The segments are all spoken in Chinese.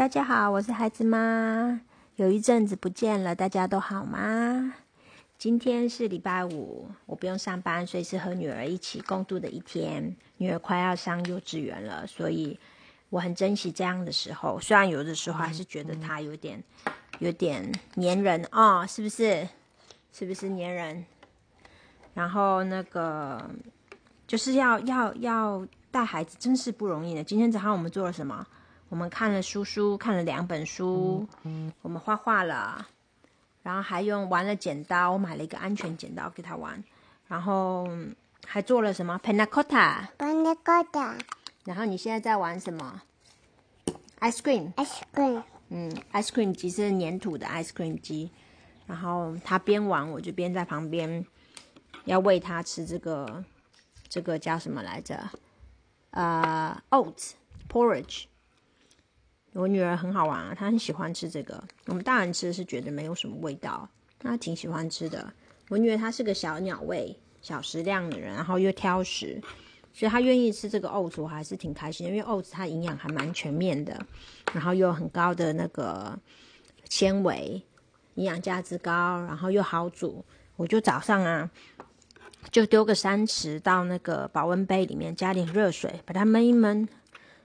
大家好，我是孩子妈。有一阵子不见了，大家都好吗？今天是礼拜五，我不用上班，所以是和女儿一起共度的一天。女儿快要上幼稚园了，所以我很珍惜这样的时候。虽然有的时候还是觉得她有点有点黏人哦，是不是？是不是黏人？然后那个就是要要要带孩子，真是不容易呢。今天早上我们做了什么？我们看了书书，看了两本书，我们画画了，然后还用玩了剪刀，我买了一个安全剪刀给他玩，然后还做了什么 p a n a c o t a p a n a c o t a 然后你现在在玩什么？ice cream，ice cream，嗯，ice cream 机是粘土的 ice cream 机，然后他边玩，我就边在旁边要喂他吃这个，这个叫什么来着？呃，oats porridge。我女儿很好玩啊，她很喜欢吃这个。我们大人吃是觉得没有什么味道，她挺喜欢吃的。我女儿她是个小鸟胃、小食量的人，然后又挑食，所以她愿意吃这个 oats，我还是挺开心。因为 oats 它营养还蛮全面的，然后又有很高的那个纤维，营养价值高，然后又好煮。我就早上啊，就丢个三匙到那个保温杯里面，加点热水，把它焖一焖，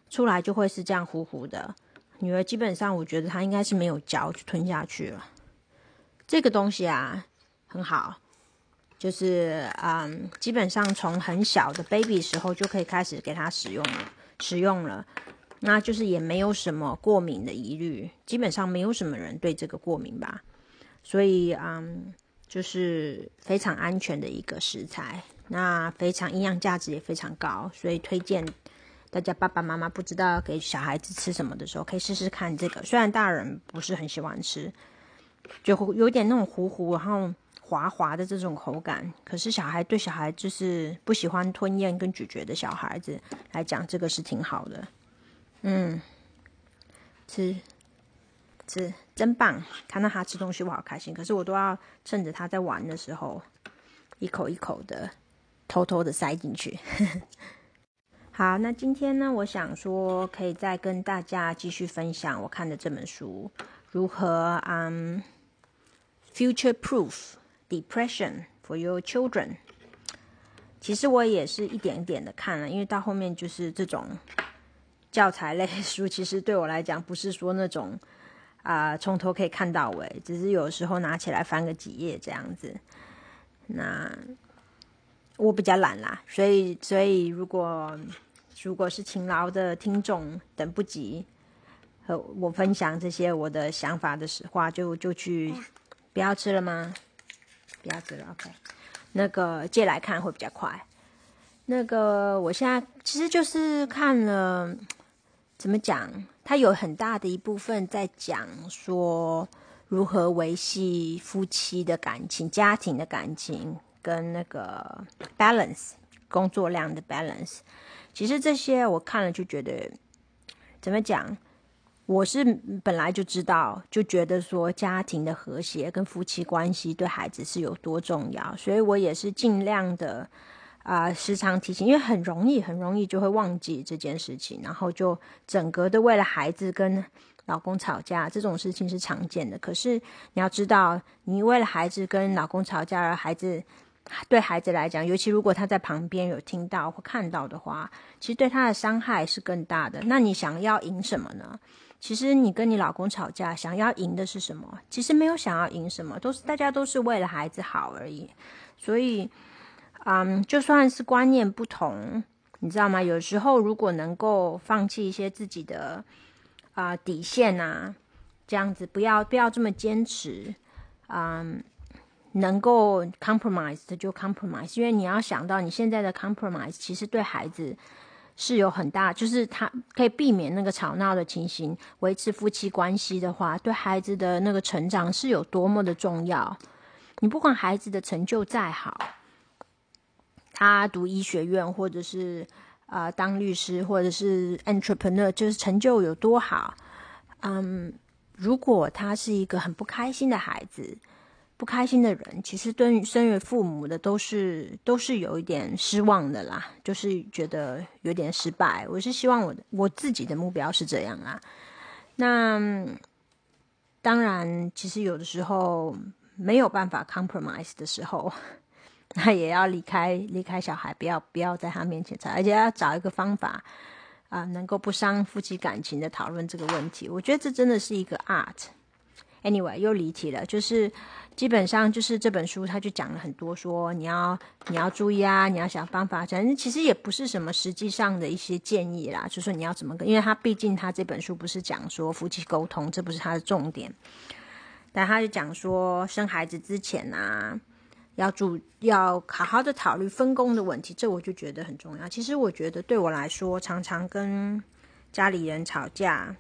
出来就会是这样糊糊的。女儿基本上，我觉得她应该是没有嚼就吞下去了。这个东西啊，很好，就是嗯，基本上从很小的 baby 时候就可以开始给她使用了，使用了，那就是也没有什么过敏的疑虑，基本上没有什么人对这个过敏吧。所以嗯，就是非常安全的一个食材，那非常营养价值也非常高，所以推荐。大家爸爸妈妈不知道给小孩子吃什么的时候，可以试试看这个。虽然大人不是很喜欢吃，就有点那种糊糊然后滑滑的这种口感，可是小孩对小孩就是不喜欢吞咽跟咀嚼的小孩子来讲，这个是挺好的。嗯，吃吃真棒！看到他吃东西我好开心，可是我都要趁着他在玩的时候，一口一口的偷偷的塞进去。好，那今天呢，我想说，可以再跟大家继续分享我看的这本书，如何嗯，future proof depression for your children。其实我也是一点一点的看了，因为到后面就是这种教材类书，其实对我来讲不是说那种啊从头可以看到尾，只是有时候拿起来翻个几页这样子。那我比较懒啦，所以所以如果如果是勤劳的听众，等不及和我分享这些我的想法的实话，就就去不要吃了吗？不要吃了，OK。那个借来看会比较快。那个我现在其实就是看了，怎么讲？它有很大的一部分在讲说如何维系夫妻的感情、家庭的感情跟那个 balance 工作量的 balance。其实这些我看了就觉得，怎么讲？我是本来就知道，就觉得说家庭的和谐跟夫妻关系对孩子是有多重要，所以我也是尽量的啊，时常提醒，因为很容易，很容易就会忘记这件事情，然后就整个的为了孩子跟老公吵架这种事情是常见的。可是你要知道，你为了孩子跟老公吵架，而孩子。对孩子来讲，尤其如果他在旁边有听到或看到的话，其实对他的伤害是更大的。那你想要赢什么呢？其实你跟你老公吵架，想要赢的是什么？其实没有想要赢什么，都是大家都是为了孩子好而已。所以，嗯，就算是观念不同，你知道吗？有时候如果能够放弃一些自己的啊底线啊，这样子不要不要这么坚持，嗯。能够 compromise 的就 compromise，因为你要想到你现在的 compromise 其实对孩子是有很大，就是他可以避免那个吵闹的情形，维持夫妻关系的话，对孩子的那个成长是有多么的重要。你不管孩子的成就再好，他读医学院或者是啊当律师或者是 entrepreneur，就是成就有多好，嗯，如果他是一个很不开心的孩子。不开心的人，其实对身为父母的都是都是有一点失望的啦，就是觉得有点失败。我是希望我的我自己的目标是这样啦，那当然，其实有的时候没有办法 compromise 的时候，那也要离开离开小孩，不要不要在他面前吵，而且要找一个方法啊，能够不伤夫妻感情的讨论这个问题。我觉得这真的是一个 art。Anyway，又离题了，就是基本上就是这本书，他就讲了很多，说你要你要注意啊，你要想方法。反正其实也不是什么实际上的一些建议啦，就说你要怎么跟，因为他毕竟他这本书不是讲说夫妻沟通，这不是他的重点。但他就讲说生孩子之前啊，要注要好好的考虑分工的问题，这我就觉得很重要。其实我觉得对我来说，常常跟家里人吵架。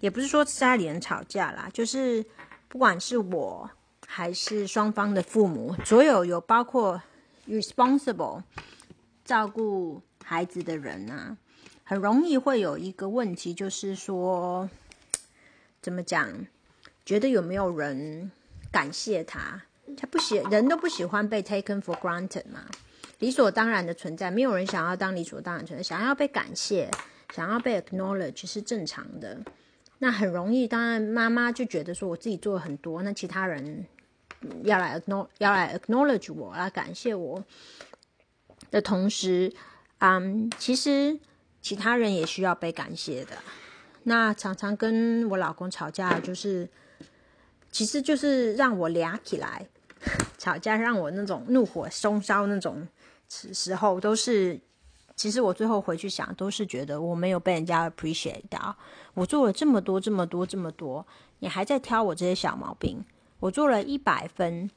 也不是说家里人吵架啦，就是不管是我还是双方的父母，所有有包括 responsible 照顾孩子的人啊，很容易会有一个问题，就是说怎么讲，觉得有没有人感谢他？他不喜人都不喜欢被 taken for granted 嘛，理所当然的存在，没有人想要当理所当然存在，想要被感谢，想要被 acknowledge 是正常的。那很容易，当然妈妈就觉得说我自己做了很多，那其他人要来 acknowledge 要来 acknowledge 我，来感谢我的同时，嗯，其实其他人也需要被感谢的。那常常跟我老公吵架，就是其实就是让我俩起来 吵架，让我那种怒火中烧那种时候，都是。其实我最后回去想，都是觉得我没有被人家 appreciate 到。我做了这么多、这么多、这么多，你还在挑我这些小毛病。我做了一百分，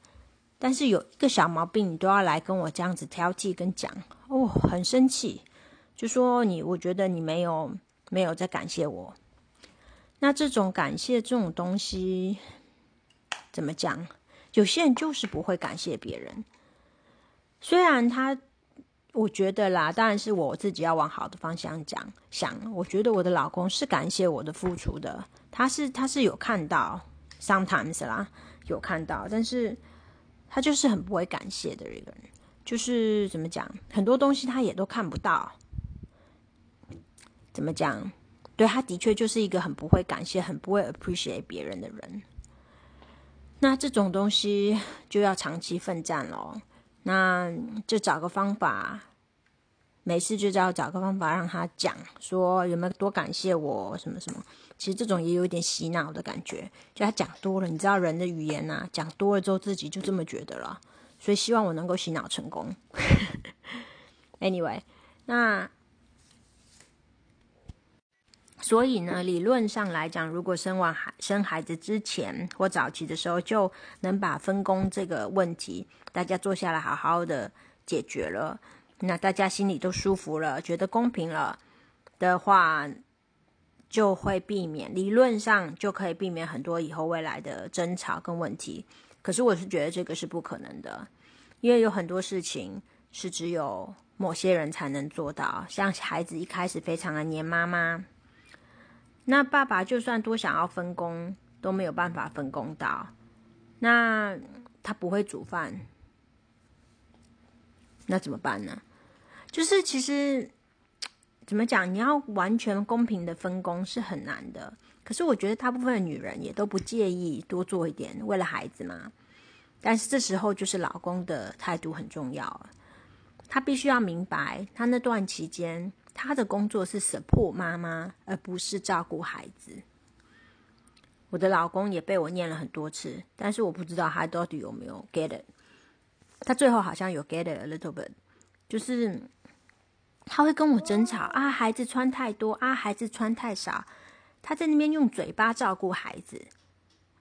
但是有一个小毛病，你都要来跟我这样子挑剔跟讲，哦，很生气，就说你，我觉得你没有没有在感谢我。那这种感谢这种东西，怎么讲？有些人就是不会感谢别人，虽然他。我觉得啦，当然是我自己要往好的方向讲。想，我觉得我的老公是感谢我的付出的，他是他是有看到，sometimes 啦，有看到，但是他就是很不会感谢的一个人，就是怎么讲，很多东西他也都看不到。怎么讲？对他的确就是一个很不会感谢、很不会 appreciate 别人的人。那这种东西就要长期奋战喽。那就找个方法，每次就要找个方法让他讲，说有没有多感谢我什么什么。其实这种也有点洗脑的感觉，就他讲多了，你知道人的语言呐，讲多了之后自己就这么觉得了。所以希望我能够洗脑成功。Anyway，那。所以呢，理论上来讲，如果生完孩生孩子之前或早期的时候，就能把分工这个问题，大家坐下来好好的解决了，那大家心里都舒服了，觉得公平了的话，就会避免，理论上就可以避免很多以后未来的争吵跟问题。可是我是觉得这个是不可能的，因为有很多事情是只有某些人才能做到，像孩子一开始非常的黏妈妈。那爸爸就算多想要分工，都没有办法分工到。那他不会煮饭，那怎么办呢？就是其实怎么讲，你要完全公平的分工是很难的。可是我觉得大部分的女人也都不介意多做一点，为了孩子嘛。但是这时候就是老公的态度很重要，他必须要明白，他那段期间。他的工作是 support 妈妈，而不是照顾孩子。我的老公也被我念了很多次，但是我不知道他到底有没有 get it。他最后好像有 get it a little bit，就是他会跟我争吵啊，孩子穿太多啊，孩子穿太少。他在那边用嘴巴照顾孩子，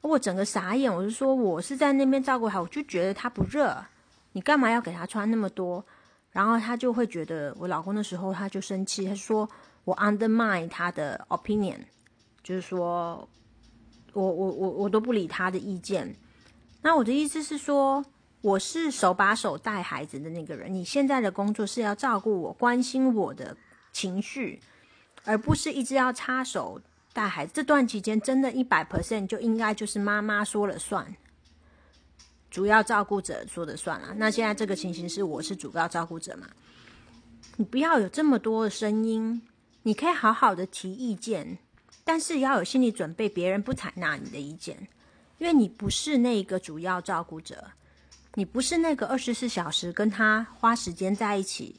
我整个傻眼。我就说，我是在那边照顾孩我就觉得他不热，你干嘛要给他穿那么多？然后他就会觉得我老公的时候，他就生气，他说我 undermine 他的 opinion，就是说我我我我都不理他的意见。那我的意思是说，我是手把手带孩子的那个人，你现在的工作是要照顾我、关心我的情绪，而不是一直要插手带孩子。这段期间，真的一百 percent 就应该就是妈妈说了算。主要照顾者说的算了。那现在这个情形是，我是主要照顾者嘛？你不要有这么多的声音，你可以好好的提意见，但是要有心理准备，别人不采纳你的意见，因为你不是那个主要照顾者，你不是那个二十四小时跟他花时间在一起。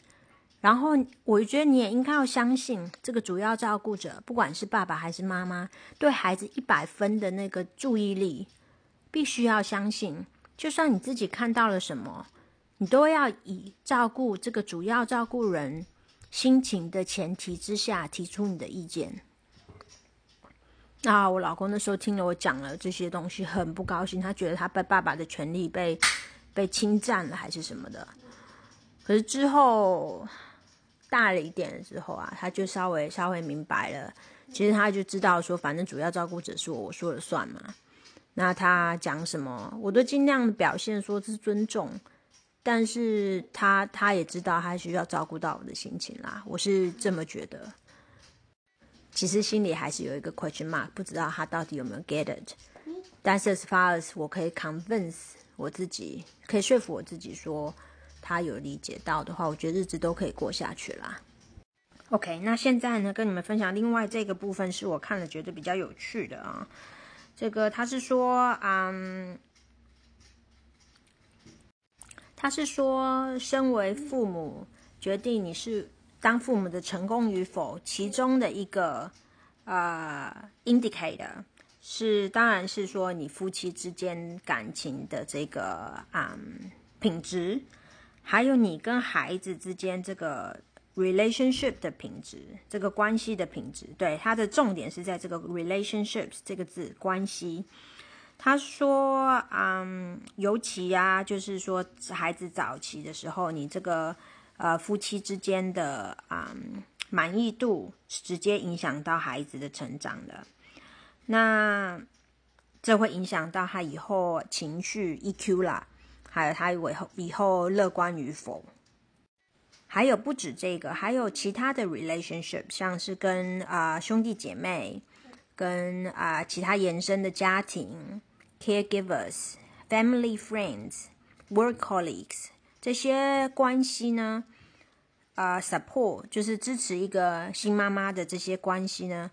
然后，我觉得你也应该要相信，这个主要照顾者，不管是爸爸还是妈妈，对孩子一百分的那个注意力，必须要相信。就算你自己看到了什么，你都要以照顾这个主要照顾人心情的前提之下提出你的意见。那我老公那时候听了我讲了这些东西，很不高兴，他觉得他被爸爸的权利被被侵占了，还是什么的。可是之后。大了一点的时候啊，他就稍微稍微明白了。其实他就知道说，反正主要照顾者是我，我说了算嘛。那他讲什么，我都尽量表现说是尊重。但是他他也知道，他需要照顾到我的心情啦。我是这么觉得。其实心里还是有一个 question mark，不知道他到底有没有 get it。但是 as far as 我可以 convince 我自己，可以说服我自己说。他有理解到的话，我觉得日子都可以过下去啦。OK，那现在呢，跟你们分享另外这个部分是我看了觉得比较有趣的啊。这个他是说，嗯，他是说，身为父母，决定你是当父母的成功与否，其中的一个呃 indicator 是，当然是说你夫妻之间感情的这个嗯品质。还有你跟孩子之间这个 relationship 的品质，这个关系的品质，对它的重点是在这个 relationships 这个字关系。他说，嗯，尤其呀，就是说孩子早期的时候，你这个呃夫妻之间的嗯满意度直接影响到孩子的成长的。那这会影响到他以后情绪 EQ 啦。还有他以后以后乐观与否，还有不止这个，还有其他的 relationship，像是跟啊兄弟姐妹，跟啊其他延伸的家庭，caregivers、family friends、work colleagues 这些关系呢，啊 support 就是支持一个新妈妈的这些关系呢。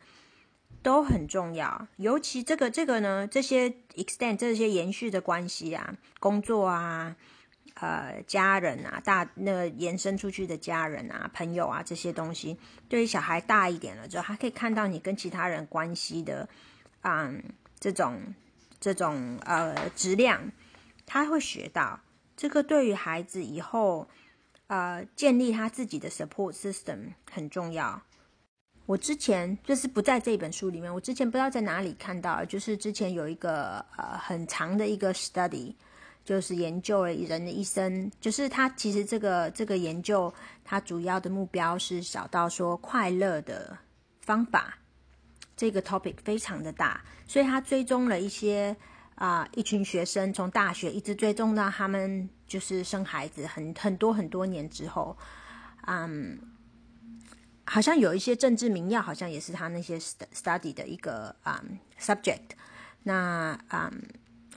都很重要，尤其这个这个呢，这些 extend 这些延续的关系啊，工作啊，呃，家人啊，大那个延伸出去的家人啊，朋友啊，这些东西，对于小孩大一点了之后，他可以看到你跟其他人关系的，嗯，这种这种呃质量，他会学到这个，对于孩子以后呃建立他自己的 support system 很重要。我之前就是不在这本书里面，我之前不知道在哪里看到，就是之前有一个呃很长的一个 study，就是研究了人的一生，就是他其实这个这个研究，他主要的目标是找到说快乐的方法，这个 topic 非常的大，所以他追踪了一些啊一群学生，从大学一直追踪到他们就是生孩子很很多很多年之后，嗯。好像有一些政治民调，好像也是他那些 study 的一个啊 subject。那啊，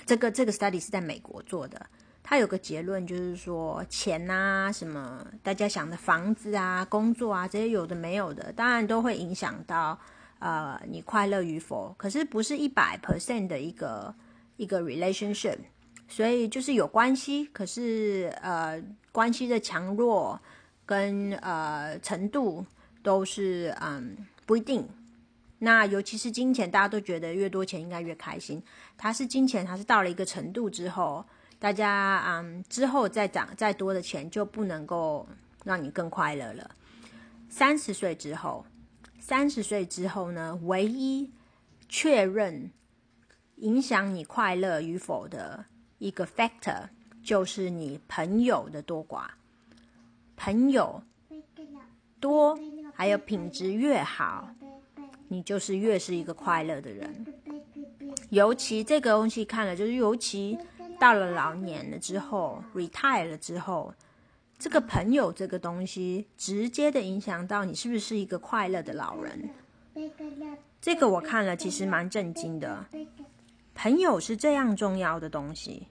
这个这个 study 是在美国做的。他有个结论，就是说钱啊，什么大家想的房子啊、工作啊，这些有的没有的，当然都会影响到呃你快乐与否。可是不是一百 percent 的一个一个 relationship，所以就是有关系，可是呃关系的强弱跟呃程度。都是嗯不一定，那尤其是金钱，大家都觉得越多钱应该越开心。它是金钱，它是到了一个程度之后，大家嗯之后再涨再多的钱就不能够让你更快乐了。三十岁之后，三十岁之后呢，唯一确认影响你快乐与否的一个 factor 就是你朋友的多寡，朋友多。还有品质越好，你就是越是一个快乐的人。尤其这个东西看了，就是尤其到了老年了之后，retire 了之后，这个朋友这个东西，直接的影响到你是不是一个快乐的老人。这个我看了，其实蛮震惊的。朋友是这样重要的东西，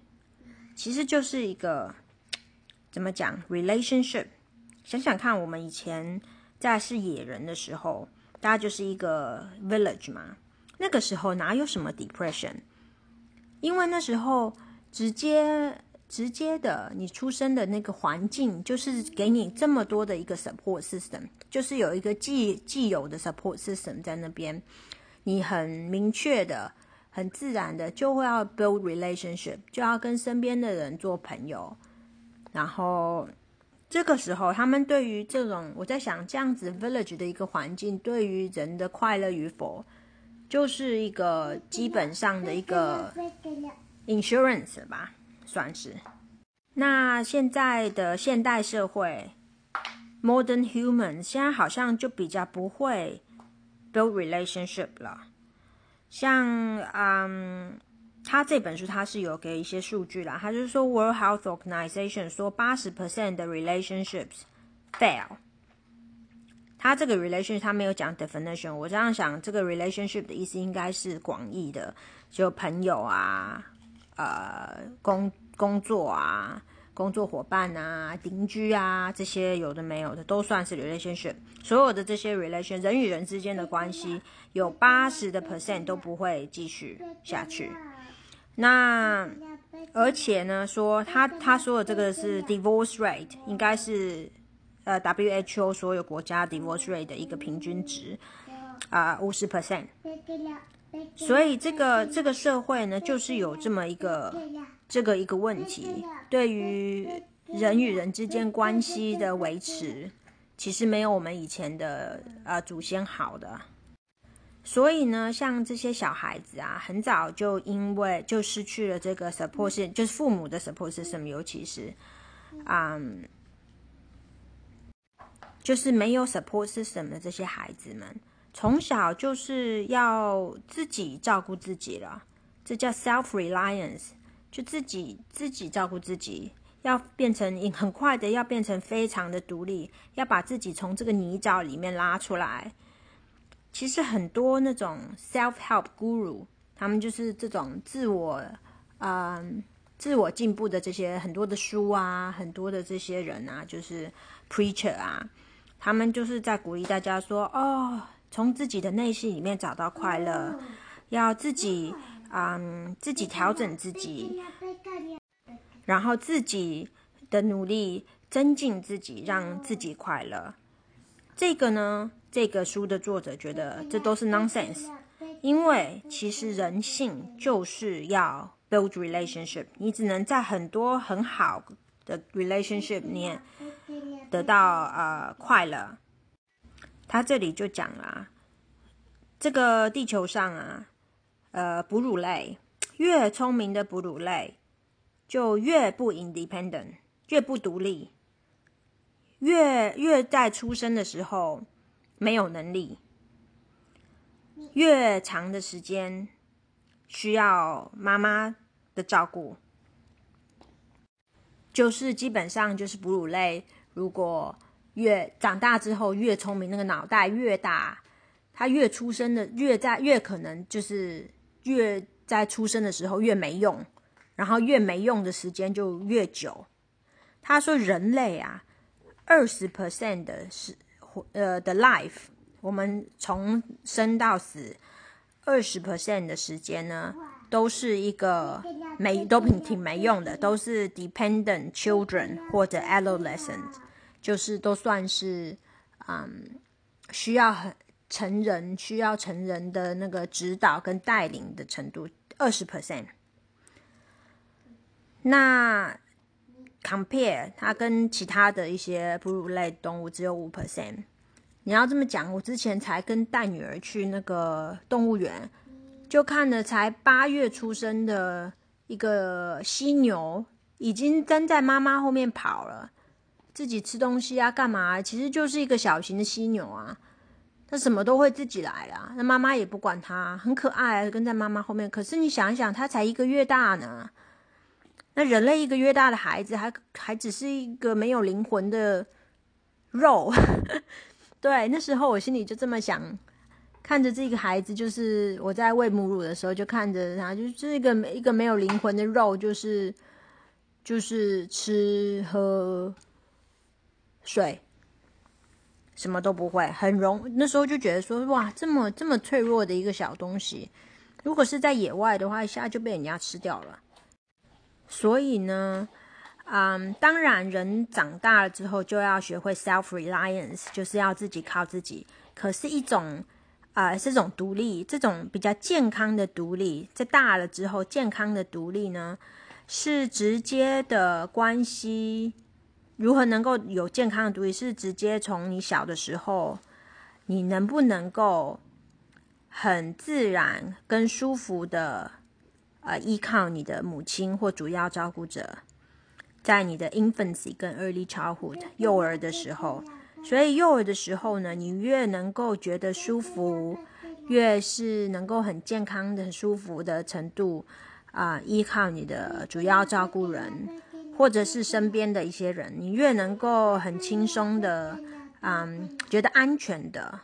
其实就是一个怎么讲 relationship。想想看，我们以前。在是野人的时候，大家就是一个 village 嘛。那个时候哪有什么 depression？因为那时候直接直接的，你出生的那个环境就是给你这么多的一个 support system，就是有一个既既有的 support system 在那边，你很明确的、很自然的就会要 build relationship，就要跟身边的人做朋友。然后这个时候，他们对于这种我在想，这样子 village 的一个环境，对于人的快乐与否。就是一个基本上的一个 insurance 吧，算是。那现在的现代社会，modern human 现在好像就比较不会 build relationship 了。像，嗯，他这本书他是有给一些数据啦，他就是说 World Health Organization 说八十 percent 的 relationships fail。他这个 relationship 他没有讲 definition，我这样想，这个 relationship 的意思应该是广义的，就朋友啊，呃，工工作啊，工作伙伴啊，邻居啊，这些有的没有的都算是 relationship。所有的这些 relation 人与人之间的关系，有八十的 percent 都不会继续下去。那而且呢，说他他说的这个是 divorce rate，应该是。呃，WHO 所有国家 divorce rate 的一个平均值，啊，五十 percent。所以这个这个社会呢，就是有这么一个这个一个问题，对于人与人之间关系的维持，其实没有我们以前的呃祖先好的。所以呢，像这些小孩子啊，很早就因为就失去了这个 support，就是父母的 support system，尤其是，嗯。就是没有 support system 的这些孩子们，从小就是要自己照顾自己了，这叫 self reliance，就自己自己照顾自己，要变成很快的要变成非常的独立，要把自己从这个泥沼里面拉出来。其实很多那种 self help guru，他们就是这种自我，嗯，自我进步的这些很多的书啊，很多的这些人啊，就是 preacher 啊。他们就是在鼓励大家说：“哦，从自己的内心里面找到快乐，要自己，嗯，自己调整自己，然后自己的努力增进自己，让自己快乐。”这个呢，这个书的作者觉得这都是 nonsense，因为其实人性就是要 build relationship，你只能在很多很好的 relationship 里面。得到呃快乐，他这里就讲了，这个地球上啊，呃哺乳类越聪明的哺乳类就越不 independent，越不独立，越越在出生的时候没有能力，越长的时间需要妈妈的照顾，就是基本上就是哺乳类。如果越长大之后越聪明，那个脑袋越大，他越出生的越在越可能就是越在出生的时候越没用，然后越没用的时间就越久。他说人类啊，二十 percent 的是呃的 life，我们从生到死二十 percent 的时间呢，都是一个没都挺挺没用的，都是 dependent children 或者 adolescent。就是都算是，嗯，需要很成人需要成人的那个指导跟带领的程度，二十 percent。那 compare 它跟其他的一些哺乳类动物只有五 percent。你要这么讲，我之前才跟带女儿去那个动物园，就看了才八月出生的一个犀牛，已经跟在妈妈后面跑了。自己吃东西啊，干嘛？其实就是一个小型的犀牛啊，它什么都会自己来啊，那妈妈也不管它，很可爱，跟在妈妈后面。可是你想一想，它才一个月大呢，那人类一个月大的孩子，还还只是一个没有灵魂的肉。对，那时候我心里就这么想，看着这个孩子，就是我在喂母乳的时候，就看着他，就是一个一个没有灵魂的肉，就是就是吃喝。水，什么都不会，很容那时候就觉得说，哇，这么这么脆弱的一个小东西，如果是在野外的话，一下就被人家吃掉了。所以呢，嗯，当然人长大了之后就要学会 self reliance，就是要自己靠自己。可是，一种啊，这种独立，这种比较健康的独立，在大了之后，健康的独立呢，是直接的关系。如何能够有健康的独立，是直接从你小的时候，你能不能够很自然跟舒服的，呃，依靠你的母亲或主要照顾者，在你的 infancy 跟 early childhood 幼儿的时候。所以幼儿的时候呢，你越能够觉得舒服，越是能够很健康的、很舒服的程度啊，依靠你的主要照顾人，或者是身边的一些人，你越能够很轻松的，嗯，觉得安全的，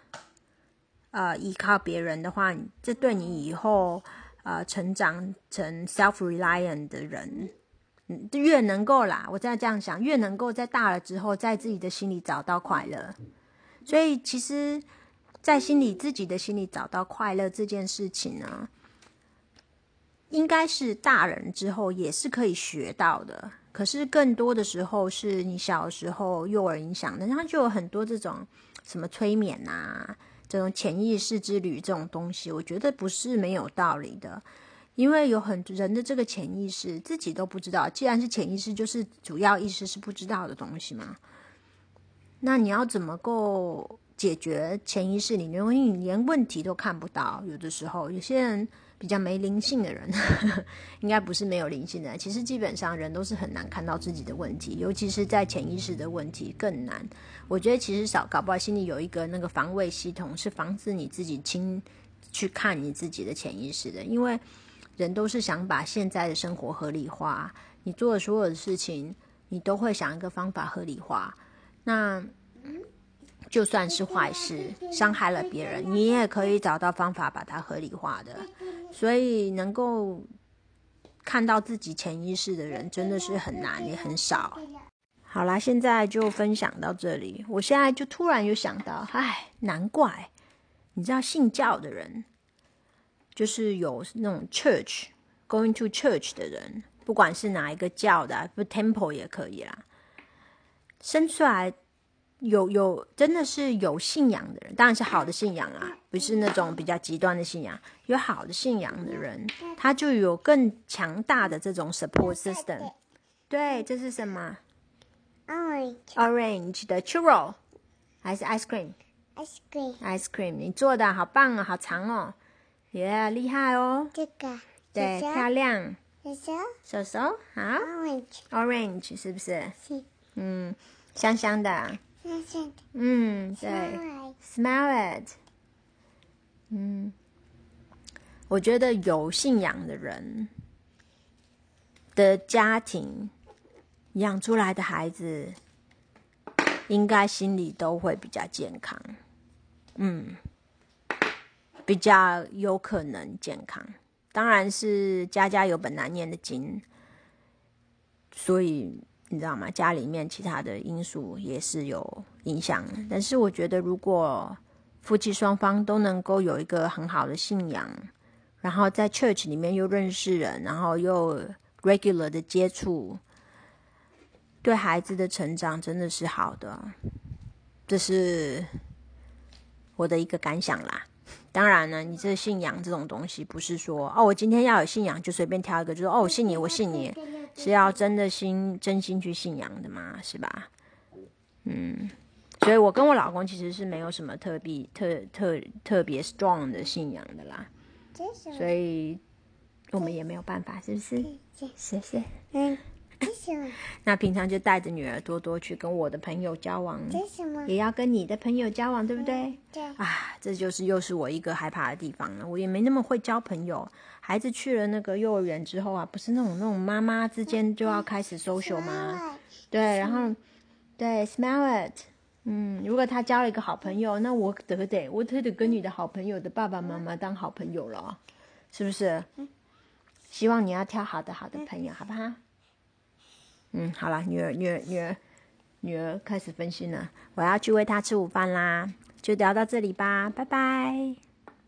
呃，依靠别人的话，这对你以后呃成长成 self-reliant 的人。越能够啦，我在这样想，越能够在大了之后，在自己的心里找到快乐。所以，其实，在心里自己的心里找到快乐这件事情呢，应该是大人之后也是可以学到的。可是，更多的时候是你小时候幼儿影响的，然后就有很多这种什么催眠啊，这种潜意识之旅这种东西，我觉得不是没有道理的。因为有很人的这个潜意识自己都不知道，既然是潜意识，就是主要意识是不知道的东西嘛。那你要怎么够解决潜意识里面？因为你连问题都看不到，有的时候有些人比较没灵性的人，应该不是没有灵性的。其实基本上人都是很难看到自己的问题，尤其是在潜意识的问题更难。我觉得其实少搞不好心里有一个那个防卫系统，是防止你自己亲去看你自己的潜意识的，因为。人都是想把现在的生活合理化，你做的所有的事情，你都会想一个方法合理化。那就算是坏事，伤害了别人，你也可以找到方法把它合理化的。所以，能够看到自己潜意识的人，真的是很难，也很少。好啦，现在就分享到这里。我现在就突然又想到，唉，难怪，你知道信教的人。就是有那种 church going to church 的人，不管是哪一个教的，不 temple 也可以啦。生出来有有真的是有信仰的人，当然是好的信仰啊，不是那种比较极端的信仰。有好的信仰的人，他就有更强大的这种 support system。对，这是什么？Orange orange 的 churro 还是 ice cream？ice cream ice cream，你做的好棒哦，好长哦。耶，厉害哦！这个对，漂亮。手手手手好。Orange，Orange 是不是？是。嗯，香香的。嗯，对。Smell it。嗯，我觉得有信仰的人的家庭养出来的孩子，应该心里都会比较健康。嗯。比较有可能健康，当然是家家有本难念的经，所以你知道吗？家里面其他的因素也是有影响。但是我觉得，如果夫妻双方都能够有一个很好的信仰，然后在 church 里面又认识人，然后又 regular 的接触，对孩子的成长真的是好的。这是我的一个感想啦。当然呢，你这信仰这种东西，不是说哦，我今天要有信仰就随便挑一个，就说哦，我信你，我信你，是要真的心真心去信仰的嘛，是吧？嗯，所以我跟我老公其实是没有什么特别特特特别 strong 的信仰的啦，所以我们也没有办法，是不是？谢谢。嗯。那平常就带着女儿多多去跟我的朋友交往，也要跟你的朋友交往，对不对？对。啊，这就是又是我一个害怕的地方了。我也没那么会交朋友。孩子去了那个幼儿园之后啊，不是那种那种妈妈之间就要开始 social 吗？对，然后对，smell it。嗯，如果他交了一个好朋友，那我得得，我得得跟你的好朋友的爸爸妈妈当好朋友了，是不是？希望你要挑好的好的朋友，好不好？嗯，好了，女儿，女儿，女儿，女儿开始分心了，我要去喂她吃午饭啦，就聊到这里吧，拜拜。